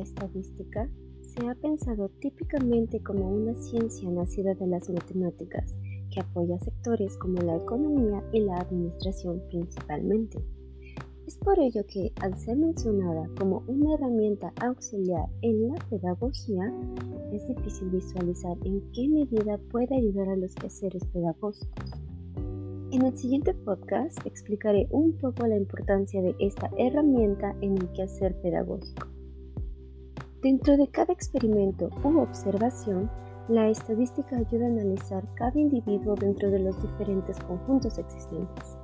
estadística se ha pensado típicamente como una ciencia nacida de las matemáticas que apoya sectores como la economía y la administración principalmente. Es por ello que, al ser mencionada como una herramienta auxiliar en la pedagogía, es difícil visualizar en qué medida puede ayudar a los quehaceres pedagógicos. En el siguiente podcast explicaré un poco la importancia de esta herramienta en el quehacer pedagógico. Dentro de cada experimento u observación, la estadística ayuda a analizar cada individuo dentro de los diferentes conjuntos existentes.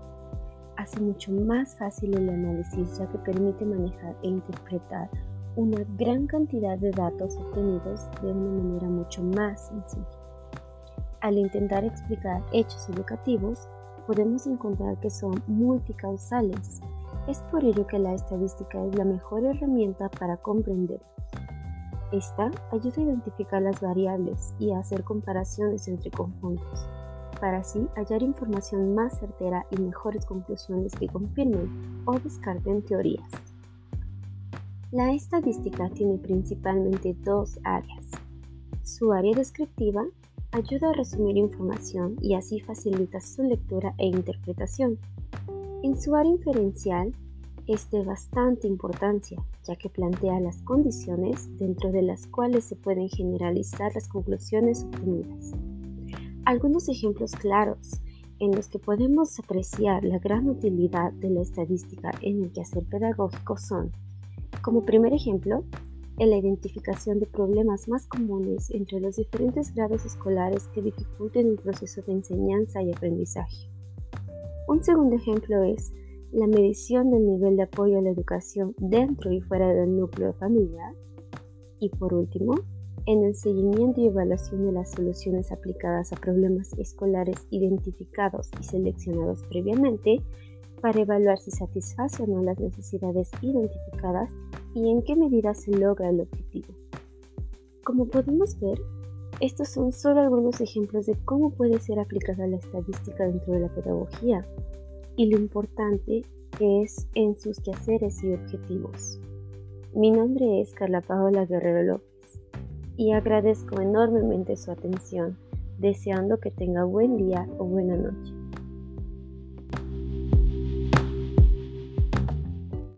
Hace mucho más fácil el análisis ya que permite manejar e interpretar una gran cantidad de datos obtenidos de una manera mucho más sencilla. Al intentar explicar hechos educativos, podemos encontrar que son multicausales. Es por ello que la estadística es la mejor herramienta para comprenderlos. Esta ayuda a identificar las variables y a hacer comparaciones entre conjuntos, para así hallar información más certera y mejores conclusiones que confirmen o descarten teorías. La estadística tiene principalmente dos áreas. Su área descriptiva ayuda a resumir información y así facilita su lectura e interpretación. En su área inferencial es de bastante importancia, ya que plantea las condiciones dentro de las cuales se pueden generalizar las conclusiones obtenidas. Algunos ejemplos claros en los que podemos apreciar la gran utilidad de la estadística en el quehacer pedagógico son, como primer ejemplo, en la identificación de problemas más comunes entre los diferentes grados escolares que dificulten el proceso de enseñanza y aprendizaje. Un segundo ejemplo es la medición del nivel de apoyo a la educación dentro y fuera del núcleo familiar. Y por último, en el seguimiento y evaluación de las soluciones aplicadas a problemas escolares identificados y seleccionados previamente para evaluar si satisface o no las necesidades identificadas y en qué medida se logra el objetivo. Como podemos ver, estos son solo algunos ejemplos de cómo puede ser aplicada la estadística dentro de la pedagogía y lo importante es en sus quehaceres y objetivos. Mi nombre es Carla Paola Guerrero López y agradezco enormemente su atención, deseando que tenga buen día o buena noche.